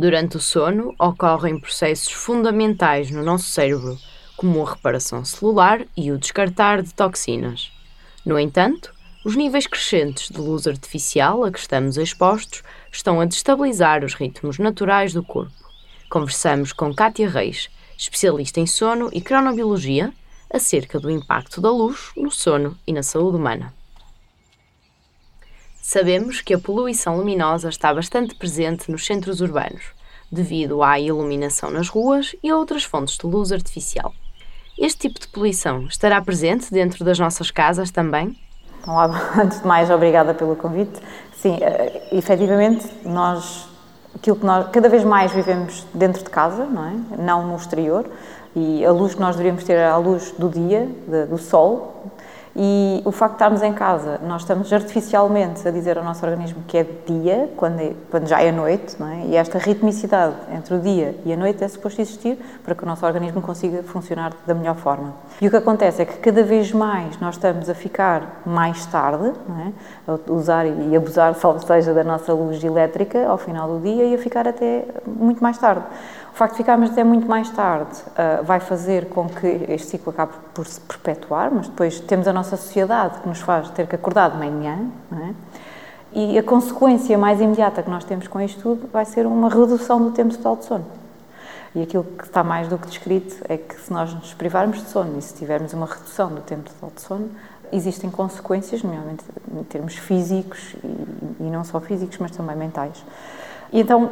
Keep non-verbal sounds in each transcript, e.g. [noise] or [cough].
Durante o sono, ocorrem processos fundamentais no nosso cérebro, como a reparação celular e o descartar de toxinas. No entanto, os níveis crescentes de luz artificial a que estamos expostos estão a destabilizar os ritmos naturais do corpo. Conversamos com Kátia Reis, especialista em sono e cronobiologia, acerca do impacto da luz no sono e na saúde humana. Sabemos que a poluição luminosa está bastante presente nos centros urbanos, devido à iluminação nas ruas e a outras fontes de luz artificial. Este tipo de poluição estará presente dentro das nossas casas também? Então, [laughs] antes de mais, obrigada pelo convite. Sim, uh, efetivamente, nós, aquilo que nós cada vez mais vivemos dentro de casa, não é? Não no exterior, e a luz que nós deveríamos ter é a luz do dia, do sol, e o facto de estarmos em casa, nós estamos artificialmente a dizer ao nosso organismo que é dia, quando, é, quando já é noite, não é? e esta ritmicidade entre o dia e a noite é suposto existir para que o nosso organismo consiga funcionar da melhor forma. E o que acontece é que cada vez mais nós estamos a ficar mais tarde, é? a usar e abusar, [laughs] salvo seja, da nossa luz elétrica ao final do dia e a ficar até muito mais tarde. O facto de ficarmos até muito mais tarde uh, vai fazer com que este ciclo acabe por se perpetuar, mas depois temos a nossa sociedade que nos faz ter que acordar de manhã, é? e a consequência mais imediata que nós temos com isto tudo vai ser uma redução do tempo total de sono. E aquilo que está mais do que descrito é que se nós nos privarmos de sono e se tivermos uma redução do tempo total de sono, existem consequências, nomeadamente em termos físicos e, e não só físicos, mas também mentais. E então,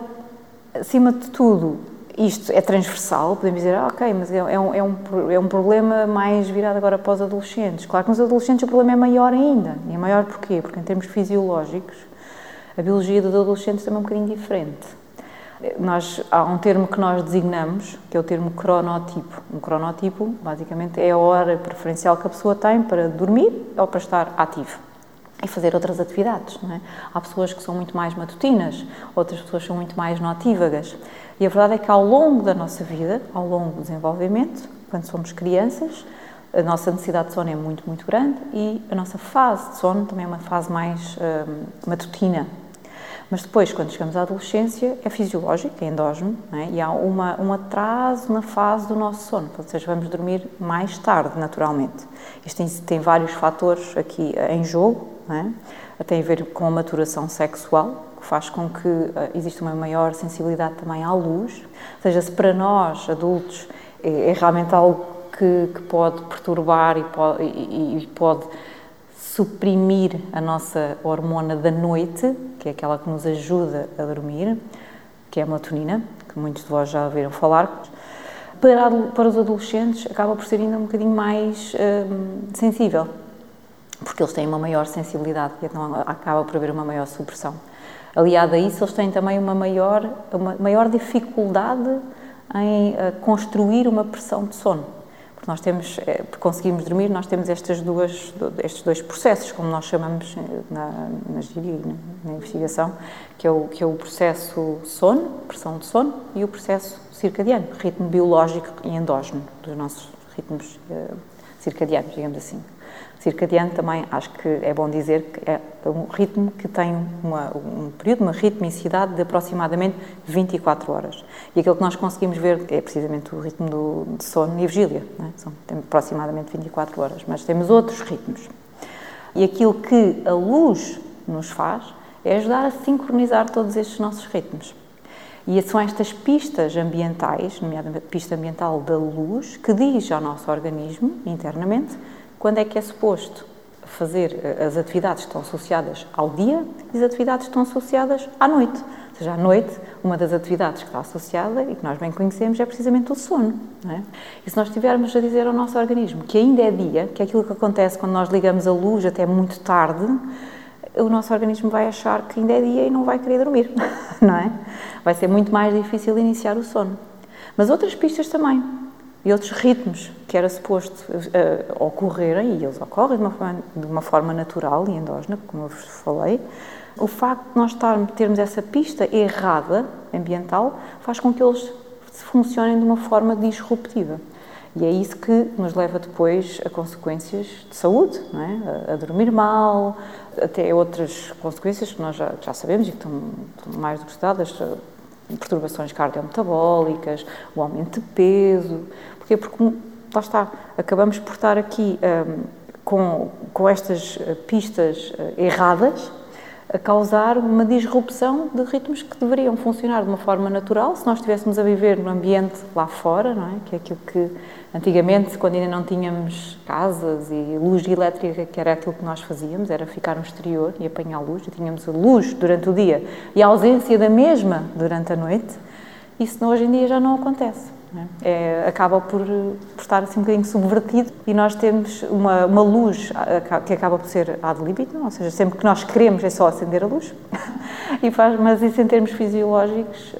acima de tudo, isto é transversal, podemos dizer, ah, ok, mas é, é, um, é, um, é um problema mais virado agora para os adolescentes. Claro que nos adolescentes o problema é maior ainda. E é maior porquê? Porque em termos fisiológicos, a biologia dos adolescentes também é um bocadinho diferente. Nós, há um termo que nós designamos, que é o termo cronotipo. Um cronotipo, basicamente, é a hora preferencial que a pessoa tem para dormir ou para estar ativo e fazer outras atividades. É? Há pessoas que são muito mais matutinas, outras pessoas são muito mais notívagas. E a verdade é que ao longo da nossa vida, ao longo do desenvolvimento, quando somos crianças, a nossa necessidade de sono é muito, muito grande e a nossa fase de sono também é uma fase mais hum, matutina. Mas depois, quando chegamos à adolescência, é fisiológico, é endógeno, é? e há uma, um atraso na fase do nosso sono, ou seja, vamos dormir mais tarde, naturalmente. Isto tem, tem vários fatores aqui em jogo, é? tem a ver com a maturação sexual, que faz com que uh, exista uma maior sensibilidade também à luz. Ou seja, se para nós, adultos, é, é realmente algo que, que, pode perturbar e pode, e, e pode suprimir a nossa hormona da noite, que é aquela que nos ajuda a dormir, que é a melatonina, que muitos de vós já ouviram falar. Para, para os adolescentes, acaba por ser ainda um bocadinho mais hum, sensível, porque eles têm uma maior sensibilidade então acaba por haver uma maior supressão. Aliado a isso, eles têm também uma maior, uma maior dificuldade em uh, construir uma pressão de sono. Porque nós temos, para conseguirmos dormir, nós temos estas duas, estes dois processos, como nós chamamos eh, na, na na, na investigação, que é, o, que é o processo sono, pressão de sono, e o processo circadiano, ritmo biológico e endógeno dos nossos ritmos circadianos, digamos assim circadiano também acho que é bom dizer que é um ritmo que tem uma, um período, uma ritmicidade de aproximadamente 24 horas. E aquilo que nós conseguimos ver é precisamente o ritmo do, de sono e vigília, é? São aproximadamente 24 horas, mas temos outros ritmos. E aquilo que a luz nos faz é ajudar a sincronizar todos estes nossos ritmos. E são estas pistas ambientais, nomeadamente a pista ambiental da luz, que diz ao nosso organismo, internamente, quando é que é suposto fazer eh, as atividades que estão associadas ao dia e as atividades que estão associadas à noite. Ou seja, à noite, uma das atividades que está associada e que nós bem conhecemos é precisamente o sono. É? E se nós estivermos a dizer ao nosso organismo que ainda é dia, que é aquilo que acontece quando nós ligamos a luz até muito tarde, o nosso organismo vai achar que ainda é dia e não vai querer dormir, [laughs] não é? Vai ser muito mais difícil iniciar o sono. Mas outras pistas também e outros ritmos que era suposto uh, ocorrerem, e eles ocorrem de uma, forma, de uma forma natural e endógena, como eu vos falei, o facto de nós estarmos, termos essa pista errada ambiental faz com que eles funcionem de uma forma disruptiva. E é isso que nos leva depois a consequências de saúde, não é? a, dormir mal, até outras consequências que nós já, já sabemos e que estão, estão mais do que estudadas, perturbações cardiometabólicas, o aumento de peso. Porquê? Porque, lá está, acabamos por estar aqui um, com, com estas eh, pistas eh, erradas a causar uma disrupção de ritmos que deveriam funcionar de uma forma natural se nós estivéssemos a viver no ambiente lá fora, não é? Que é aquilo que antigamente, quando ainda não tínhamos casas e luz elétrica, que era aquilo que nós fazíamos, era ficar no exterior e apanhar luz, e tínhamos a luz durante o dia e a ausência da mesma durante a noite, isso hoje em dia já não acontece. É, acaba por, por, estar assim um bocadinho subvertido e nós temos uma, uma luz que acaba por ser ad libitum, ou seja, sempre que nós queremos é só acender a luz, [laughs] e faz, mas isso em termos fisiológicos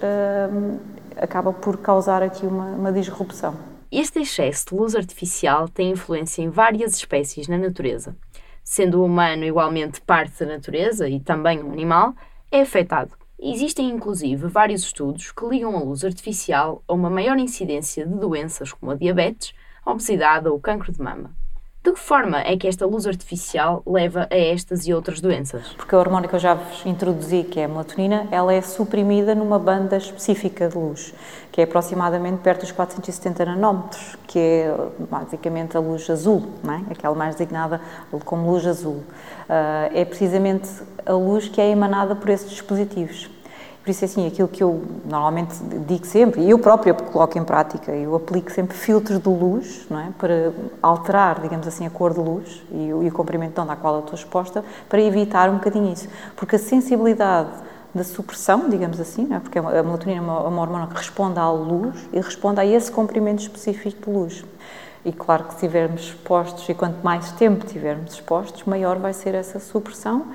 hum, acaba por causar aqui uma, uma disrupção. Este excesso de luz artificial tem influência em várias espécies na natureza. Sendo o humano igualmente parte da natureza e também um animal, é afetado. Existem inclusive vários estudos que ligam a luz artificial a uma maior incidência de doenças como a diabetes, a obesidade ou o cancro de mama. De que forma é que esta luz artificial leva a estas e outras doenças? Porque a hormona que eu já vos introduzi, que é a melatonina, ela é suprimida numa banda específica de luz, que é aproximadamente perto dos 470 nanómetros, que é basicamente a luz azul, é? aquela mais designada como luz azul. Uh, é precisamente a luz que é emanada por esses dispositivos. Por isso, assim, aquilo que eu normalmente digo sempre, e eu própria coloco em prática, eu aplico sempre filtros de luz, não é? Para alterar, digamos assim, a cor de luz e, e o comprimento de onda à qual eu estou exposta, para evitar um bocadinho isso. Porque a sensibilidade da supressão, digamos assim, é? porque a melatonina é uma, uma hormona que responde à luz e responde a esse comprimento específico de luz. E claro que se estivermos expostos, e quanto mais tempo tivermos expostos, maior vai ser essa supressão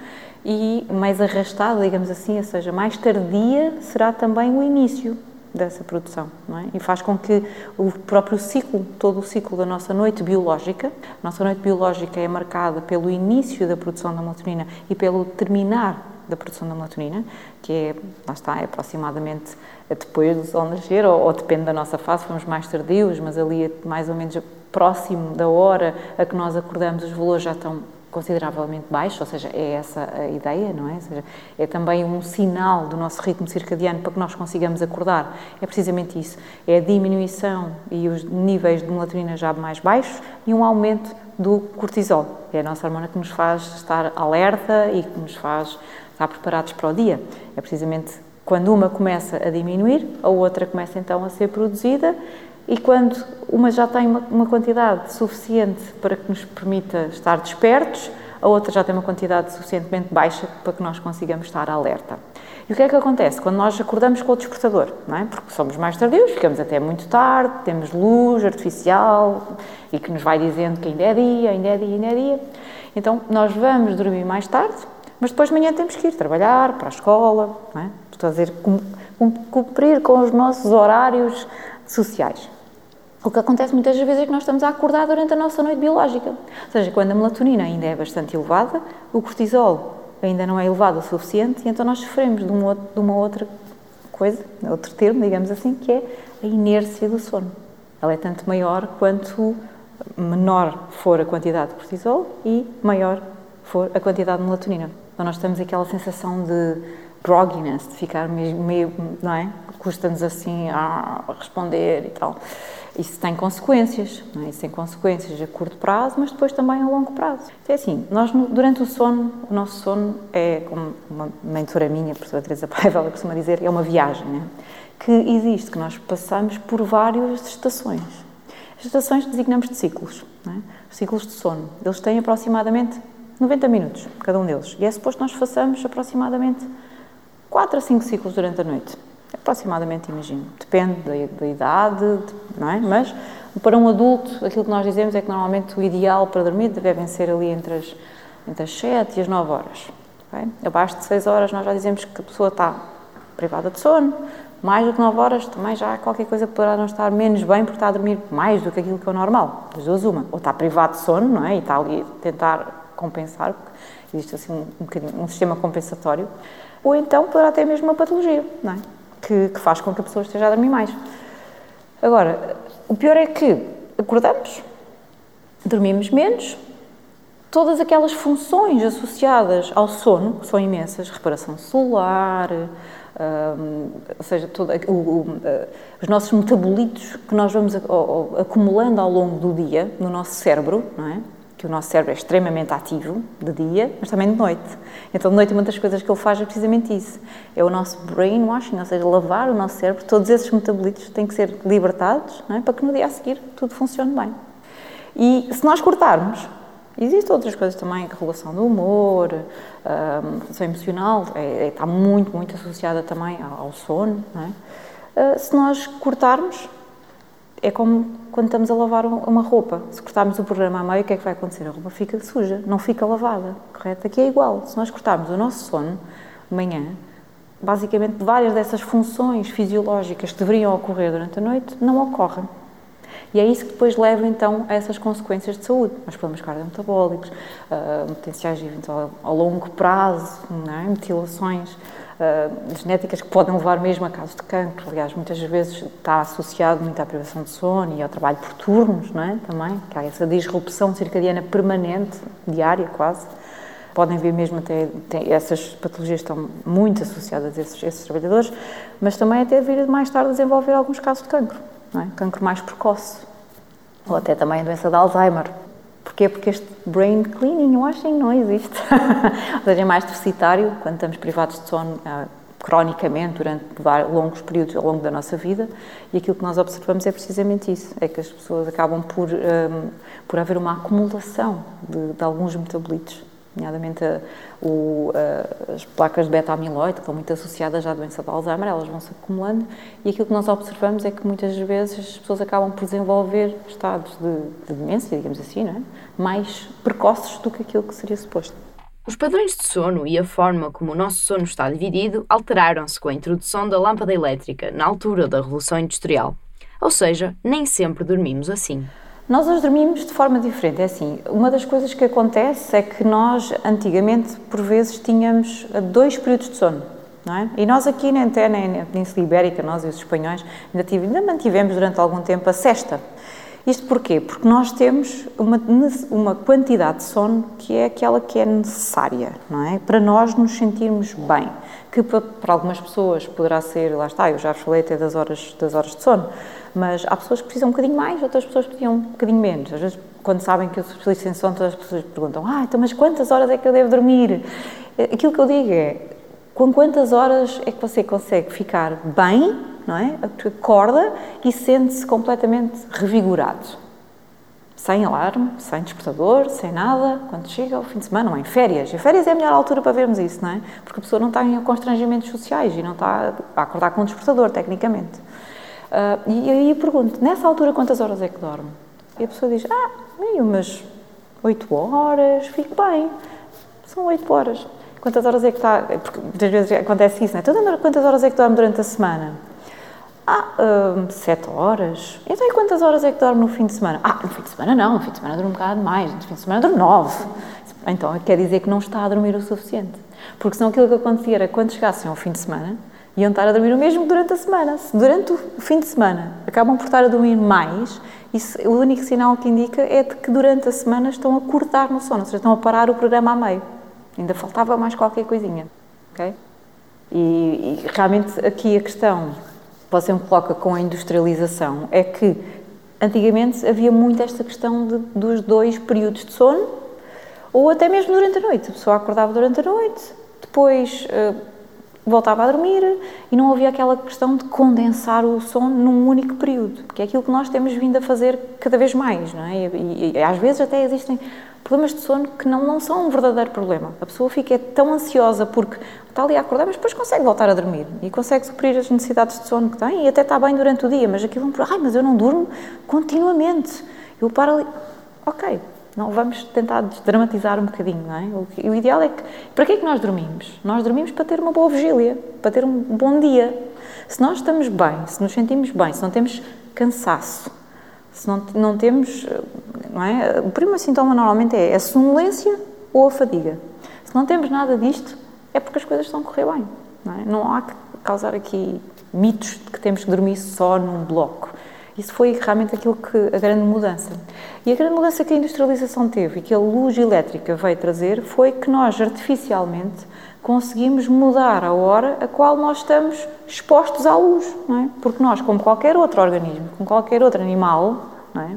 e mais arrastada, digamos assim, ou seja, mais tardia será também o início dessa produção, é? E faz com que o próprio ciclo, todo o ciclo da nossa noite biológica, a nossa noite biológica é marcada pelo início da produção da melatonina e pelo terminar da produção da melatonina, que é, lá está, é aproximadamente depois do sol nascer, ou, ou depende da nossa fase, fomos mais tardios, mas ali é mais ou menos próximo da hora a que nós acordamos, os valores já estão consideravelmente baixos, ou seja, é essa a ideia, não é? Seja, é também um sinal do nosso ritmo circadiano para que nós consigamos acordar. É precisamente isso, é a diminuição e os níveis de melatonina já mais baixos e um aumento do cortisol, que é a nossa hormona que nos faz estar alerta e que nos faz estar preparados para o dia. É precisamente quando uma começa a diminuir, a outra começa então a ser produzida e quando uma já tem uma, uma, quantidade suficiente para que nos permita estar despertos, a outra já tem uma quantidade suficientemente baixa para que nós consigamos estar alerta. E o que é que acontece? Quando nós acordamos com o despertador, não é? Porque somos mais tardios, ficamos até muito tarde, temos luz artificial e que nos vai dizendo que ainda é dia, ainda é dia, ainda é dia. Então, nós vamos dormir mais tarde, mas depois de manhã temos que ir trabalhar, para a escola, não é? Fazer, cumprir com os nossos horários sociais. O que acontece muitas vezes é que nós estamos a acordar durante a nossa noite biológica. Ou seja, quando a melatonina ainda é bastante elevada, o cortisol ainda não é elevado o suficiente e então nós sofremos de, de uma outra coisa, outro termo, digamos assim, que é a inércia do sono. Ela é tanto maior quanto menor for a quantidade de cortisol e maior for a quantidade de melatonina. Então nós temos aquela sensação de grogginess, de ficar meio, meio não é? Custa-nos assim a responder e tal. Isso tem consequências, não é? Isso tem consequências a curto prazo, mas depois também a longo prazo. Então, é assim, nós durante o sono, o nosso sono é, como uma mentora minha, a professora Teresa Paiva, ela costuma dizer, é uma viagem, né? que existe, que nós passamos por várias estações. As estações designamos de ciclos, é? os ciclos de sono. Eles têm aproximadamente 90 minutos, cada um deles. E é suposto que nós façamos aproximadamente 4 a 5 ciclos durante a noite. Aproximadamente, imagino. Depende da, da idade, não é? Mas para um adulto, aquilo que nós dizemos é que normalmente o ideal para dormir devem ser ali entre as, entre as 7 e as 9 horas. Okay? Abaixo de 6 horas nós já dizemos que a pessoa está privada de sono, mais do que 9 horas também já qualquer coisa poderá não estar menos bem porque está a dormir mais do que aquilo que é o normal. Das duas uma. Ou está privado de sono, não é? E está ali a tentar compensar, porque existe assim um, um, um sistema compensatório. Ou então poderá ter mesmo uma patologia, não é? Que, que faz com que a pessoa esteja a dormir mais. Agora, o pior é que acordamos, dormimos menos, todas aquelas funções associadas ao sono, que são imensas, reparação celular, Um, ou seja, todo, o, o, uh, os nossos metabolitos que nós vamos acumulando ao longo do dia no nosso cérebro, não é? Que o nosso cérebro é extremamente ativo de dia, mas também de noite. Então, de noite, uma das coisas que ele faz é precisamente isso: é o nosso brainwashing, ou seja, lavar o nosso cérebro. Todos esses metabolitos têm que ser libertados é? para que no dia a seguir tudo funcione bem. E se nós cortarmos, existem outras coisas também, a regulação do humor, a regulação emocional, é, é, está muito, muito associada também ao, sono. É? Uh, se nós cortarmos, é como quando estamos a lavar uma roupa. Se cortarmos o programa a meio, o que é que vai acontecer? A roupa fica suja, não fica lavada, correto? Aqui é igual. Se nós cortarmos o nosso sono, amanhã, basicamente várias dessas funções fisiológicas que deveriam ocorrer durante a noite não ocorrem. E é isso que depois leva então a essas consequências de saúde, os problemas cardiometabólicos, uh, potenciais eventual ao longo prazo, é? mutilações, genéticas que podem levar mesmo a casos de cancro. Aliás, muitas vezes está associado muito à privação de sono e ao trabalho por turnos, não é? Também, que há essa disrupção circadiana permanente, diária quase. Podem vir mesmo até, essas patologias estão muito associadas a esses, esses, trabalhadores, mas também até vir mais tarde a desenvolver alguns casos de cancro, não é? Cancro mais precoce, ou até também a doença de Alzheimer. Porquê? Porque este brain cleaning washing não existe. [laughs] Ou seja, é mais deficitário quando estamos privados de sono uh, cronicamente durante longos períodos ao longo da nossa vida e aquilo que nós observamos é precisamente isso, é que as pessoas acabam por, um, por haver uma acumulação de, de alguns metabolitos nomeadamente a, o, as placas de beta-amiloide, que estão muito associadas à doença de Alzheimer, elas vão se acumulando e aquilo que nós observamos é que muitas vezes as pessoas acabam por desenvolver estados de, de demência, digamos assim, é? mais precoces do que aquilo que seria suposto. Os padrões de sono e a forma como o nosso sono está dividido alteraram-se com a introdução da lâmpada elétrica na altura da Revolução Industrial. Ou seja, nem sempre dormimos assim. Nós hoje dormimos de forma diferente. É assim, uma das coisas que acontece é que nós, antigamente, por vezes, tínhamos dois períodos de sono. Não é? E nós aqui na, até na Península Ibérica, nós e os espanhóis, ainda, tive, ainda mantivemos durante algum tempo a sexta. Isto porquê? Porque nós temos uma, uma quantidade de sono que é aquela que é necessária, não é? Para nós nos sentirmos bem. Que para, para algumas pessoas poderá ser, lá está, eu já falei até das horas, das horas de sono, mas há pessoas que precisam um bocadinho mais, outras pessoas precisam um bocadinho menos. Às vezes, quando sabem que eu sou especialista em sono, todas as pessoas perguntam: Ah, então, mas quantas horas é que eu devo dormir? Aquilo que eu digo é: com quantas horas é que você consegue ficar bem, não é? Acorda e sente-se completamente revigorado. Sem alarme, sem despertador, sem nada, quando chega ao fim de semana, ou em férias. E férias é a melhor altura para vermos isso, não é? Porque a pessoa não está em constrangimentos sociais e não está a acordar com um despertador, tecnicamente. Uh, e aí pergunto, nessa altura quantas horas é que dorme? E a pessoa diz, ah, umas 8 horas, fico bem. São 8 horas. Quantas horas é que está... Porque muitas vezes acontece isso, não é? Então, quantas horas é que dorme durante a semana? Ah, uh, sete horas. Então, e quantas horas é que dorme no fim de semana? Ah, no fim de semana não, no fim de semana dorme um bocado mais, no fim de semana dorme nove. Então, quer dizer que não está a dormir o suficiente. Porque senão aquilo que acontecia era quando chegassem ao fim de semana, iam estar a dormir o mesmo durante a semana. Se durante o fim de semana acabam por estar a dormir mais, isso, o único sinal que indica é de que durante a semana estão a cortar no sono, ou seja, estão a parar o programa a meio. Ainda faltava mais qualquer coisinha. Okay? E, e realmente aqui a questão que você me coloca com a industrialização é que antigamente havia muito esta questão de, dos dois períodos de sono, ou até mesmo durante a noite. A pessoa acordava durante a noite, depois uh, voltava a dormir e não havia aquela questão de condensar o sono num único período, que é aquilo que nós temos vindo a fazer cada vez mais, não é? E, e, e às vezes até existem problemas de sono que não, não são um verdadeiro problema. A pessoa fica tão ansiosa porque está ali a acordar, mas depois consegue voltar a dormir e consegue suprir as necessidades de sono que tem e até está bem durante o dia, mas aquilo, ai, mas eu não durmo continuamente. Eu paro ali, ok, não vamos tentar dramatizar um bocadinho, não é? O, o, ideal é que. Para que é que nós dormimos? Nós dormimos para ter uma boa vigília, para ter um bom dia. Se nós estamos bem, se nos sentimos bem, se não temos cansaço, se não, não temos. Não é? O primeiro sintoma normalmente é a sonolência ou a fadiga. Se não temos nada disto, é porque as coisas estão a correr bem. Não, é? não há que causar aqui mitos de que temos que dormir só num bloco. Isso foi realmente aquilo que a grande mudança. E a grande mudança que a industrialização teve e que a luz elétrica veio trazer foi que nós artificialmente conseguimos mudar a hora a qual nós estamos expostos à luz, é? Porque nós, como qualquer outro organismo, como qualquer outro animal, é?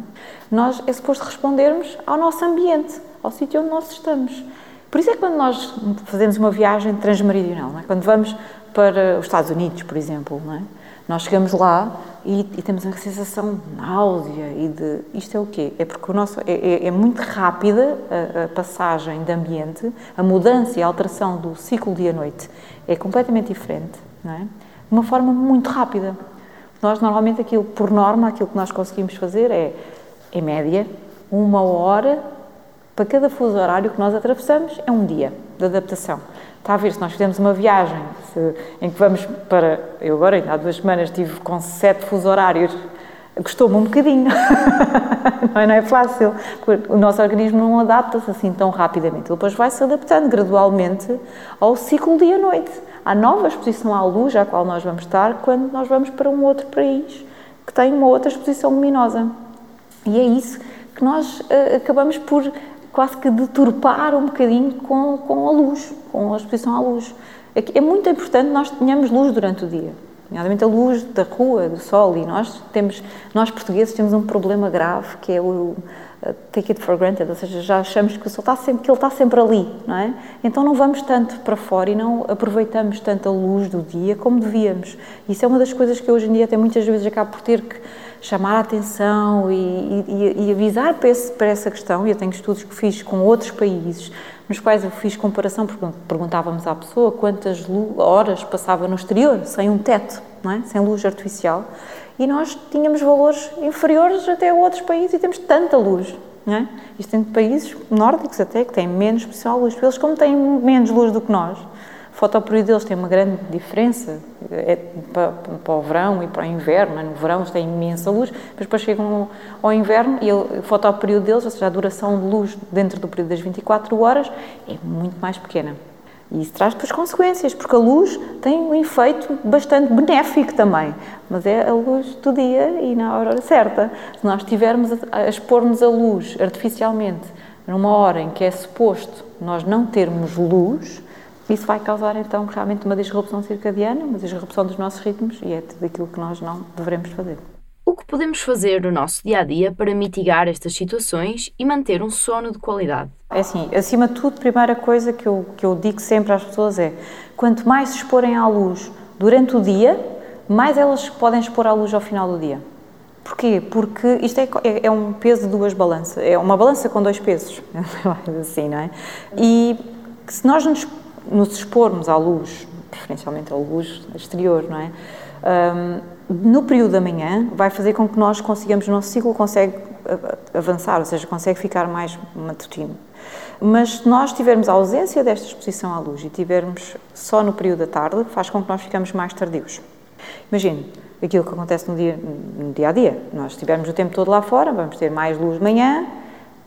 Nós é suposto respondermos ao nosso ambiente, ao sítio onde nós estamos. Por isso é que quando nós fazemos uma viagem transmeridional, é? quando vamos para os Estados Unidos, por exemplo, é? Nós chegamos lá e, e, temos a sensação de náusea e de... Isto é o quê? É porque o nosso, é, é, é muito rápida a, a, passagem de ambiente, a mudança e a alteração do ciclo dia-noite é completamente diferente, não é? De uma forma muito rápida. Nós, normalmente, aquilo, por norma, aquilo que nós conseguimos fazer é, em média, uma hora para cada fuso horário que nós atravessamos, é um dia de adaptação. Está a ver, se nós fizermos uma viagem se, em que vamos para. Eu agora, há duas semanas, estive com sete fusos horários, custou-me um bocadinho. [laughs] não, é, não é fácil. O nosso organismo não adapta-se assim tão rapidamente. Ele depois vai se adaptando gradualmente ao ciclo dia-noite, à nova exposição à luz à qual nós vamos estar quando nós vamos para um outro país que tem uma outra exposição luminosa. E é isso que nós uh, acabamos por quase que deturpar um bocadinho com, com a luz, com a exposição à luz. É, é muito importante nós tenhamos luz durante o dia, nomeadamente a luz da rua, do sol, e nós temos, nós portugueses temos um problema grave que é o uh, take it for granted, ou seja, já achamos que o sol está sempre, que ele está sempre ali, não é? Então não vamos tanto para fora e não aproveitamos tanto a luz do dia como devíamos. Isso é uma das coisas que hoje em dia até muitas vezes acabo por ter que chamar a atenção e, e, e avisar para, esse, para, essa questão. Eu tenho estudos que fiz com outros países, nos quais eu fiz comparação, perguntávamos à pessoa quantas horas passava no exterior, sem um teto, é? sem luz artificial, e nós tínhamos valores inferiores até a outros países e temos tanta luz. É? Isto tem países nórdicos até que têm menos especial luz. Eles, como têm menos luz do que nós, fotoperíodo deles tem uma grande diferença é para, para, o verão e para o inverno. É? No verão eles têm imensa luz, mas depois chegam ao inverno e o fotoperíodo deles, ou seja, a duração de luz dentro do período das 24 horas, é muito mais pequena. E isso traz depois consequências, porque a luz tem um efeito bastante benéfico também, mas é a luz do dia e na hora certa. Se nós estivermos a, expor-nos a luz artificialmente numa hora em que é suposto nós não termos luz, isso vai causar então realmente uma disrupção circadiana, uma disrupção dos nossos ritmos e é tudo aquilo que nós não devemos fazer. O que podemos fazer no nosso dia a dia para mitigar estas situações e manter um sono de qualidade? É assim, acima de tudo, a primeira coisa que eu, que eu digo sempre às pessoas é: quanto mais se exporem à luz durante o dia, mais elas podem expor à luz ao final do dia. Porquê? Porque isto é, é, é um peso de duas balanças, é uma balança com dois pesos, [laughs] assim, não é? E se nós nos nos expormos à luz, preferencialmente à luz exterior, não é? Um, no período da manhã vai fazer com que nós consigamos, o nosso ciclo consegue avançar, ou seja, consegue ficar mais matutino. Mas se nós tivermos a ausência desta exposição à luz e tivermos só no período da tarde, faz com que nós ficamos mais tardios. Imagine, aquilo que acontece no dia, no dia a dia. Nós estivermos o tempo todo lá fora, vamos ter mais luz de manhã,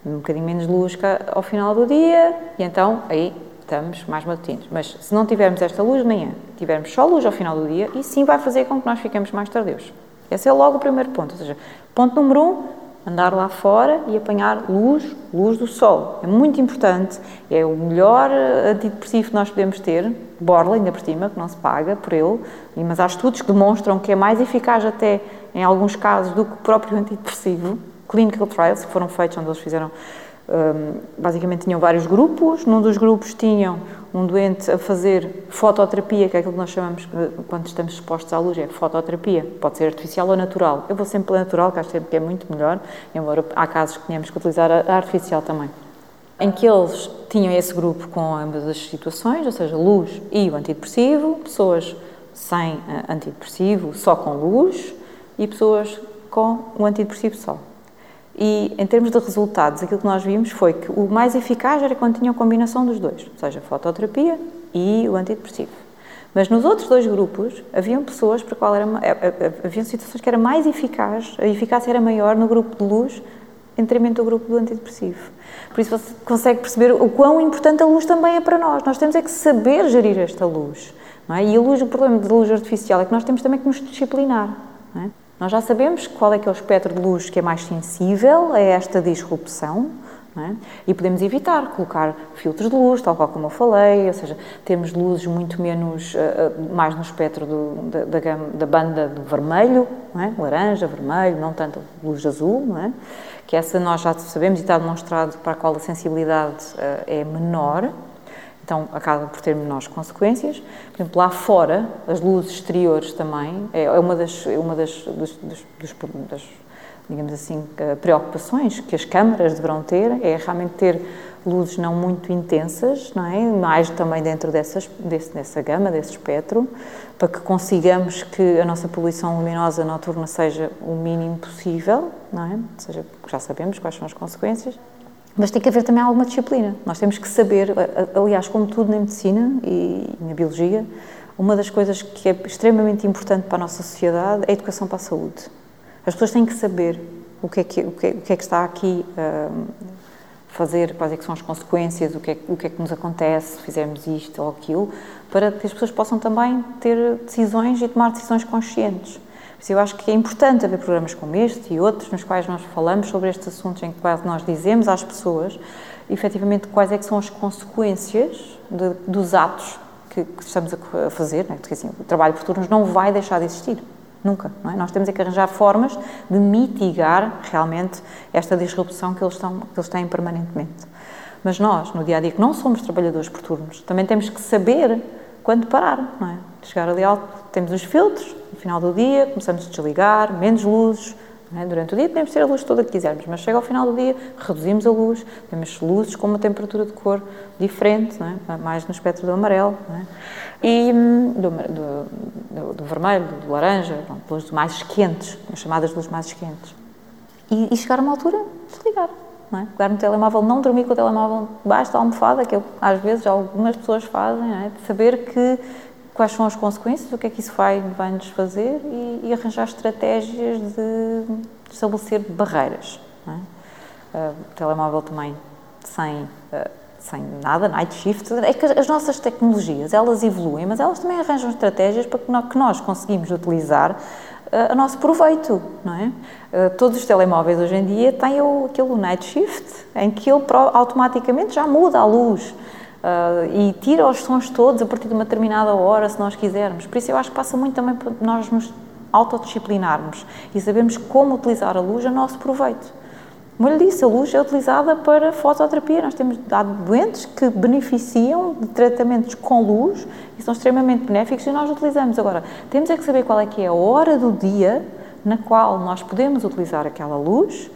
um bocadinho menos luz ao final do dia, e então aí estamos mais matutinos. Mas se não tivermos esta luz de manhã, tivermos só luz ao final do dia, isso sim vai fazer com que nós fiquemos mais tardios. Esse é logo o primeiro ponto. Ou seja, ponto número um, andar lá fora e apanhar luz, luz do sol. É muito importante, é o melhor antidepressivo que nós podemos ter, borla ainda por cima, que não se paga por ele, mas há estudos que demonstram que é mais eficaz até em alguns casos do que o próprio [laughs] antidepressivo. Clinical trials que foram feitos onde eles fizeram basicamente tinham vários grupos. Num dos grupos tinham um doente a fazer fototerapia, que é aquilo que nós chamamos, quando estamos expostos à luz, é fototerapia. Pode ser artificial ou natural. Eu vou sempre pela natural, que acho que é muito melhor, embora há casos que tenhamos que utilizar a artificial também. Em que eles tinham esse grupo com ambas as situações, ou seja, luz e o antidepressivo, pessoas sem eh, antidepressivo, só com luz, e pessoas com o antidepressivo só. E em termos de resultados, aquilo que nós vimos foi que o mais eficaz era quando tinham combinação dos dois, ou seja, a fototerapia e o antidepressivo. Mas nos outros dois grupos, haviam pessoas para qual era eh, eh, eh, haviam situações que era mais eficaz, a eficácia era maior no grupo de luz em detrimento do grupo do antidepressivo. Por isso você consegue perceber o quão importante a luz também é para nós. Nós temos é que saber gerir esta luz. É? E a luz, o problema da luz artificial é que nós temos também que nos disciplinar. É? Nós já sabemos qual é que é o espectro de luz que é mais sensível a esta disrupção, É? E podemos evitar colocar filtros de luz, tal qual como eu falei, ou seja, temos luzes muito menos, uh, mais no espectro do, da, da, da, banda do vermelho, é? laranja, vermelho, não tanto luz azul, é? que essa nós já sabemos e está demonstrado para a qual a sensibilidade uh, é menor, então acaba por ter menores consequências. Por exemplo, lá fora, as luzes exteriores também, é, é uma das, é uma das, dos, dos, das digamos assim, preocupações que as câmaras deverão ter é realmente ter luzes não muito intensas, não é? mais também dentro dessas, desse, dessa gama, desse espectro, para que consigamos que a nossa poluição luminosa noturna seja o mínimo possível, não é? Ou seja, já sabemos quais são as consequências, mas tem que haver também alguma disciplina. Nós temos que saber, aliás, como tudo na medicina e na biologia, uma das coisas que é extremamente importante para a nossa sociedade é a educação para a saúde. As pessoas têm que saber o que é que, o que, é, o que, é que está aqui a uh, fazer, quais é que são as consequências, o que, é, o que é que nos acontece se fizermos isto ou aquilo, para que as pessoas possam também ter decisões e tomar decisões conscientes. Eu acho que é importante haver programas como este e outros nos quais nós falamos sobre estes assuntos em que nós dizemos às pessoas efetivamente quais é que são as consequências de, dos atos que, que estamos a fazer, né? porque assim, o trabalho por turnos não vai deixar de existir. Nunca, é? Nós temos é que arranjar formas de mitigar realmente esta disrupção que eles, estão, que eles têm permanentemente. Mas nós, no dia a dia, que não somos trabalhadores por turnos, também temos que saber quando parar, não é? Chegar ali alto, temos os filtros, no final do dia começamos a desligar, menos luzes, é? Durante o dia podemos ter a luz toda que quisermos, mas chega ao final do dia, reduzimos a luz, temos luzes com uma temperatura de cor diferente, é? mais no espectro do amarelo, é? e hum, do, do, do, vermelho, do laranja, luzes mais quentes, as chamadas luzes mais quentes. E, e chegar a uma altura, desligar. Não é? Pegar no telemóvel, não dormir com o telemóvel debaixo da almofada, que eu, às vezes algumas pessoas fazem, saber que quais são as consequências, o que é que isso vai, vai nos fazer e, e arranjar estratégias de estabelecer barreiras. É? Uh, o telemóvel também sem, uh, sem nada, night shift. É que as nossas tecnologias, elas evoluem, mas elas também arranjam estratégias para que nós, que nós conseguimos utilizar uh, a nosso proveito, não é? todos os telemóveis hoje em dia têm o, aquele night shift, em que ele automaticamente já muda a luz. Uh, e tira os sons todos a partir de uma determinada hora, se nós quisermos. Por isso, eu acho que passa muito também para nós nos autodisciplinarmos e sabermos como utilizar a luz a nosso proveito. Como eu lhe disse, a luz é utilizada para fototerapia. Nós temos dado doentes que beneficiam de tratamentos com luz e são extremamente benéficos e nós utilizamos. Agora, temos é que saber qual é que é a hora do dia na qual nós podemos utilizar aquela luz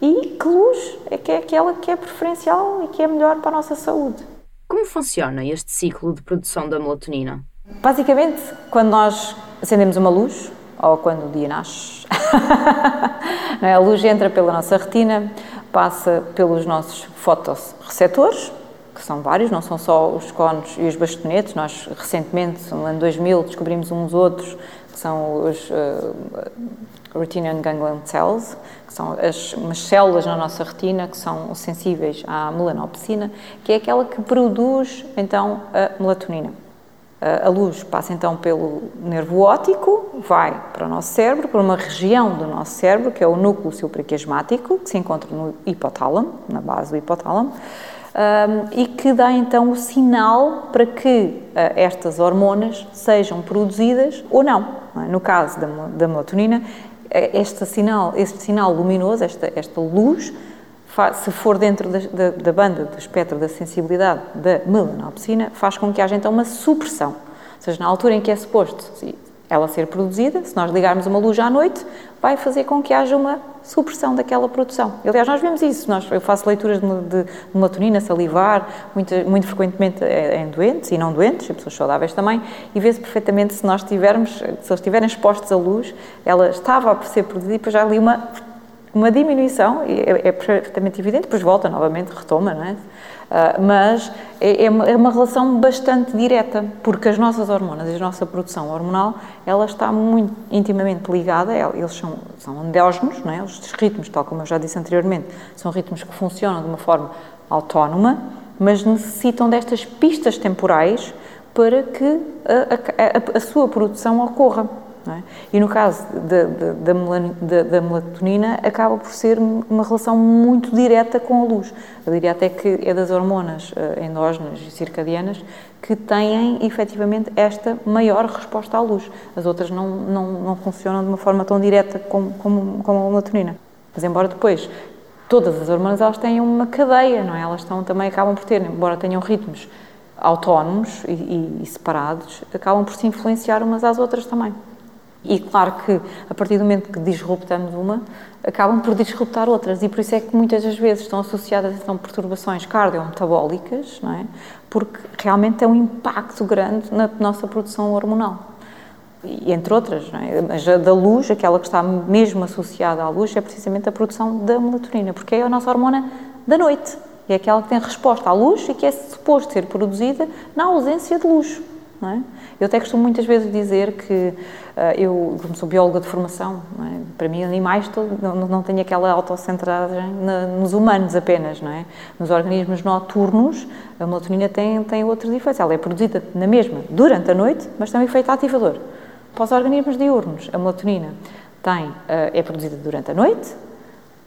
e que luz é que é aquela que é preferencial e que é melhor para a nossa saúde. Como funciona este ciclo de produção da melatonina? Basicamente, quando nós acendemos uma luz, ou quando o dia nasce, [laughs] a luz entra pela nossa retina, passa pelos nossos fotorreceptores, que são vários, não são só os cones e os bastonetes. Nós, recentemente, no ano 2000, descobrimos uns outros, que são os uh, retina and ganglion cells, que são as, umas células na nossa retina que são sensíveis à melanopsina, que é aquela que produz então a melatonina. A luz passa então pelo nervo óptico, vai para o nosso cérebro, para uma região do nosso cérebro, que é o núcleo supraquiasmático, que se encontra no hipotálamo, na base do hipotálamo, e que dá então o sinal para que estas hormonas sejam produzidas ou não. é? No caso da, melatonina, este sinal, este sinal luminoso, esta, esta luz, se for dentro da, da, da, banda do espectro da sensibilidade da melanopsina, faz com que haja então uma supressão. Ou seja, na altura em que é suposto ela ser produzida, se nós ligarmos uma luz à noite, vai fazer com que haja uma supressão daquela produção. Aliás, nós vemos isso. Nós, eu faço leituras de, de, de melatonina, salivar, muito, muito frequentemente em doentes e não doentes, em pessoas saudáveis também, e vê-se perfeitamente se nós tivermos, se eles estiverem expostos à luz, ela estava a ser produzida e depois já ali uma, uma diminuição, é, é perfeitamente evidente, depois volta novamente, retoma, não é? Uh, mas é, é, uma, é, uma, relação bastante direta, porque as nossas hormonas e a nossa produção hormonal, ela está muito intimamente ligada, eles são, são endógenos, não é? os ritmos, tal como eu já disse anteriormente, são ritmos que funcionam de uma forma autónoma, mas necessitam destas pistas temporais para que a, a, a sua produção ocorra. É? E no caso da, da, da, da, melatonina, acaba por ser uma relação muito direta com a luz. Eu diria até que é das hormonas uh, endógenas e circadianas que têm efetivamente esta maior resposta à luz. As outras não, não, não funcionam de uma forma tão direta como, como, como a melatonina. Mas embora depois todas as hormonas elas têm uma cadeia, não é? Elas estão, também acabam por ter, embora tenham ritmos autónomos e, e separados, acabam por se influenciar umas às outras também. E claro que, a partir do momento que disruptamos uma, acabam por disruptar outras. E por isso é que muitas das vezes estão associadas então, perturbações cardiometabólicas, não é? Porque realmente tem um impacto grande na nossa produção hormonal. E, entre outras, não é? Mas a da luz, aquela que está mesmo associada à luz, é precisamente a produção da melatonina, porque é a nossa hormona da noite. É aquela que tem resposta à luz e que é suposto ser produzida na ausência de luz. É? Eu até costumo muitas vezes dizer que uh, eu, como sou bióloga de formação, é? para mim animais todo, não, não tenho aquela autocentragem nos humanos apenas, não é? Nos organismos noturnos, a melatonina tem, tem outros efeitos. Ela é produzida na mesma durante a noite, mas tem um efeito ativador. Para os organismos diurnos, a melatonina tem, uh, é produzida durante a noite,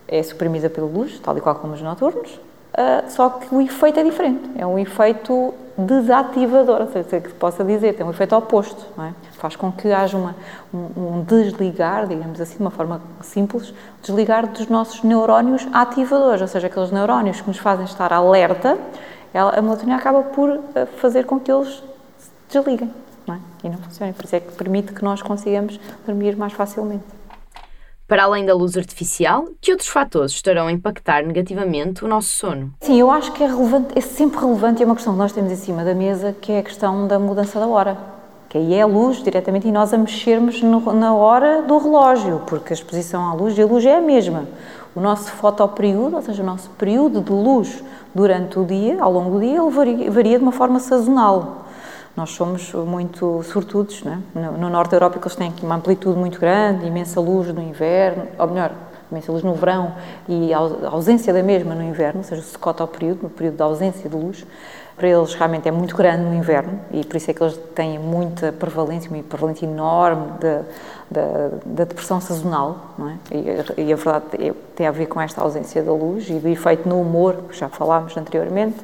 é suprimida pela luz, tal e qual como os noturnos, Uh, só que o efeito é diferente, é um efeito desativador, se é que possa dizer, tem um efeito oposto, é? faz com que haja uma, um, um, desligar, digamos assim, de uma forma simples, desligar dos nossos neurónios ativadores, ou seja, aqueles neurónios que nos fazem estar alerta, ela, a melatonina acaba por ah, fazer com que eles se desliguem não é? e não funcionem, por isso é que permite que nós consigamos dormir mais facilmente. Para além da luz artificial, que outros fatores estarão a impactar negativamente o nosso sono? Sim, eu acho que é relevante, é sempre relevante e é uma questão que nós temos em cima da mesa, que é a questão da mudança da hora. Que aí é a luz diretamente e nós a mexermos no, na hora do relógio, porque a exposição à luz e a luz é a mesma. O nosso fotoperíodo, ou seja, o nosso período de luz durante o dia, ao longo do dia, ele varia, varia de uma forma sazonal. Nós somos muito sortudos, né? no, no norte da Europa, eles têm uma amplitude muito grande, imensa luz no inverno, ou melhor, imensa luz no verão e a ausência da mesma no inverno, ou seja, se cota ao período, no período da ausência de luz, para eles realmente é muito grande no inverno e por isso é que eles têm muita prevalência, uma prevalência enorme da, depressão sazonal, é? E, e a verdade é, tem a ver com esta ausência da luz e do efeito no humor, que já falámos anteriormente,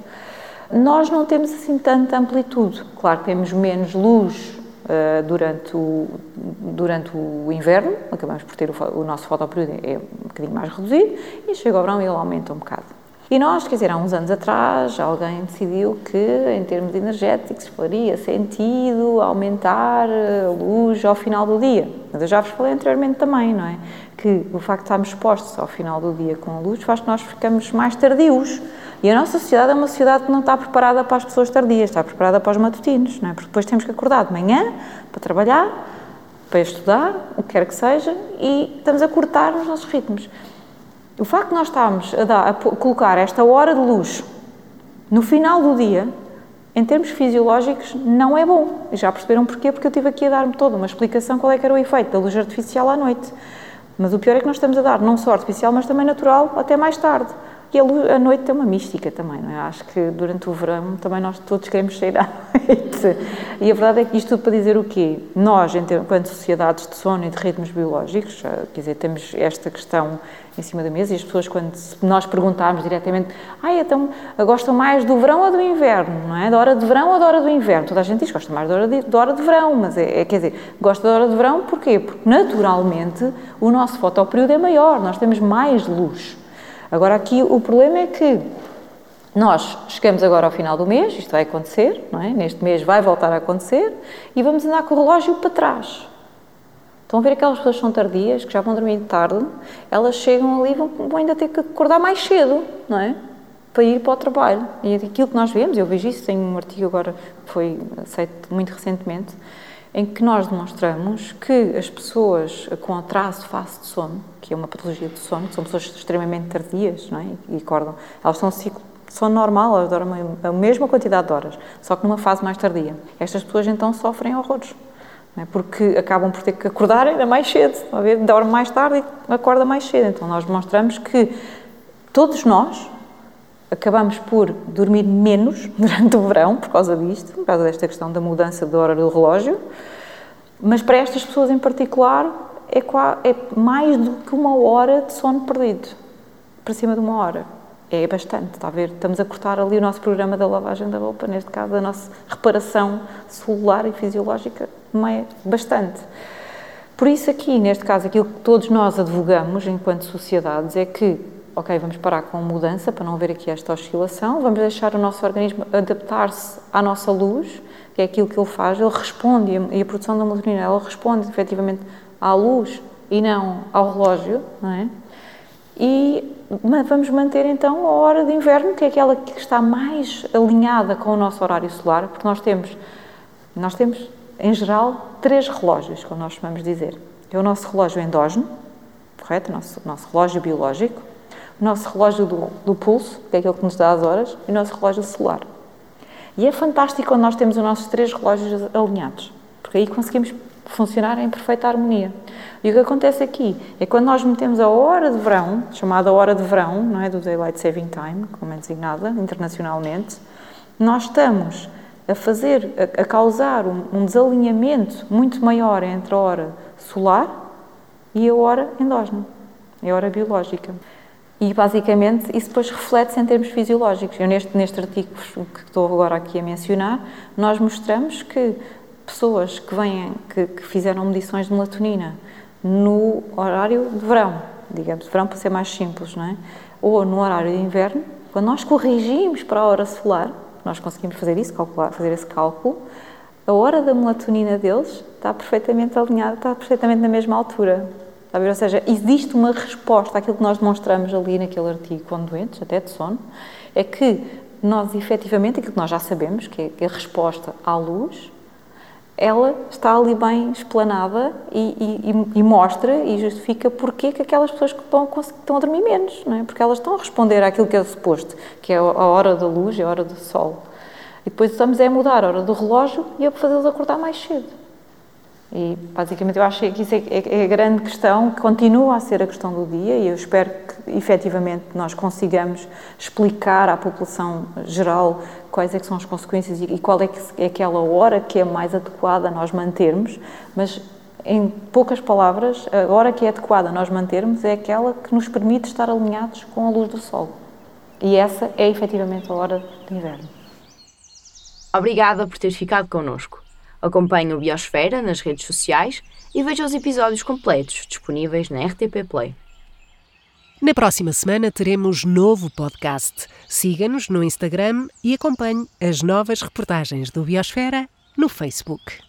nós não temos assim tanta amplitude. Claro que temos menos luz uh, durante, o, durante o inverno, acabamos por ter o, o nosso fotoperíodo é um bocadinho mais reduzido, e chega ao verão e ele aumenta um bocado. E nós, quer dizer, há uns anos atrás, alguém decidiu que, em termos energéticos, faria sentido aumentar a luz ao final do dia. Mas eu já vos falei anteriormente também, não é? Que o facto de estarmos expostos ao final do dia com a luz faz que nós ficamos mais tardios. E a nossa sociedade é uma sociedade que não está preparada para as pessoas tardias, está preparada para os matutinos, não é? Porque depois temos que acordar de manhã para trabalhar, para estudar, o que quer que seja, e estamos a cortar os nossos ritmos. O facto de nós estarmos a, dar, a colocar esta hora de luz no final do dia, em termos fisiológicos, não é bom. Já perceberam porquê? Porque eu tive aqui a dar-me toda uma explicação qual é que era o efeito da luz artificial à noite. Mas o pior é que nós estamos a dar não só artificial, mas também natural, até mais tarde. E a, noite tem uma mística também, não é? Acho que durante o verão também nós todos queremos sair [laughs] à noite. E a verdade é que isto tudo para dizer o quê? Nós, enquanto sociedades de sono e de ritmos biológicos, quer dizer, temos esta questão em cima da mesa e as pessoas, quando nós perguntarmos diretamente, ah, então gostam mais do verão ou do inverno, não é? Da hora de verão ou da hora do inverno? Toda a gente diz que gosta mais da hora de, da hora de verão, mas é, é, quer dizer, gosta da hora de verão porquê? Porque naturalmente o nosso fotoperíodo é maior, nós temos mais luz. Agora, aqui o problema é que nós chegamos agora ao final do mês, isto vai acontecer, é? Neste mês vai voltar a acontecer e vamos andar com o relógio para trás. Estão a ver aquelas pessoas que são tardias, que já vão dormir tarde, elas chegam ali e vão, vão ainda ter que acordar mais cedo, não é? Para ir para o trabalho. E aquilo que nós vemos, eu vejo isso, tem um artigo agora que foi aceito muito recentemente, em que nós demonstramos que as pessoas com atraso de fase de sono, que é uma patologia de sono, que são pessoas extremamente tardias, não é? E acordam, elas estão um ciclo sono normal, elas dormem a mesma quantidade de horas, só que numa fase mais tardia. Estas pessoas então sofrem horrores, é? porque acabam por ter que acordar ainda mais cedo, a ver? dorme mais tarde e acorda mais cedo. Então nós demonstramos que todos nós acabamos por dormir menos [laughs] durante o verão por causa disto, por causa desta questão da mudança da hora do relógio. Mas para estas pessoas em particular é, é mais do que uma hora de sono perdido, para cima de uma hora. É bastante, está a ver? Estamos a cortar ali o nosso programa da lavagem da roupa, neste caso a nossa reparação celular e fisiológica, é bastante. Por isso aqui, neste caso, aquilo que todos nós advogamos enquanto sociedades é que, ok, vamos parar com a mudança para não haver aqui esta oscilação, vamos deixar o nosso organismo adaptar-se à nossa luz, que é aquilo que ele faz, ele responde, e a produção da melatonina, ela responde efetivamente à luz e não ao relógio, não é? E vamos manter então a hora de inverno, que é aquela que está mais alinhada com o nosso horário solar, porque nós temos, nós temos em geral, três relógios, como nós chamamos dizer. É o nosso relógio endógeno, correto? Nosso, nosso relógio biológico, o nosso relógio do, do, pulso, que é aquele que nos dá as horas, e o nosso relógio celular. E é fantástico quando nós temos os nossos três relógios alinhados, porque aí conseguimos funcionar em perfeita harmonia. E o que acontece aqui é quando nós metemos a hora de verão, chamada hora de verão, não é do Daylight Saving Time, como é designada internacionalmente, nós estamos a fazer, a, a causar um, um, desalinhamento muito maior entre a hora solar e a hora endógena, a hora biológica. E basicamente isso depois reflete-se em termos fisiológicos. Eu neste, neste artigo que estou agora aqui a mencionar, nós mostramos que pessoas que vêm, que, que fizeram medições de melatonina no horário de verão, digamos, verão para ser mais simples, não é? Ou no horário de inverno, quando nós corrigimos para a hora solar, nós conseguimos fazer isso, calcular, fazer esse cálculo, a hora da melatonina deles está perfeitamente alinhada, está perfeitamente na mesma altura. Ou seja, existe uma resposta àquilo que nós demonstramos ali naquele artigo com doentes, até de sono, é que nós efetivamente, aquilo que nós já sabemos, que é a resposta à luz, ela está ali bem explanada e, e, e, mostra e justifica porque que aquelas pessoas que estão, estão a dormir menos, não é? porque elas estão a responder àquilo que é suposto, que é a hora da luz e a hora do sol. E depois estamos a mudar a hora do relógio e a fazê-los acordar mais cedo. E basicamente eu acho que isso é, é, é, a grande questão, que continua a ser a questão do dia e eu espero que efetivamente nós consigamos explicar à população geral quais é que são as consequências e, e qual é, que é aquela hora que é mais adequada nós mantermos, mas em poucas palavras, a hora que é adequada nós mantermos é aquela que nos permite estar alinhados com a luz do sol. E essa é efetivamente a hora de inverno. Obrigada por teres ficado connosco. Acompanhe o Biosfera nas redes sociais e veja os episódios completos disponíveis na RTP Play. Na próxima semana teremos novo podcast. Siga-nos no Instagram e acompanhe as novas reportagens do Biosfera no Facebook.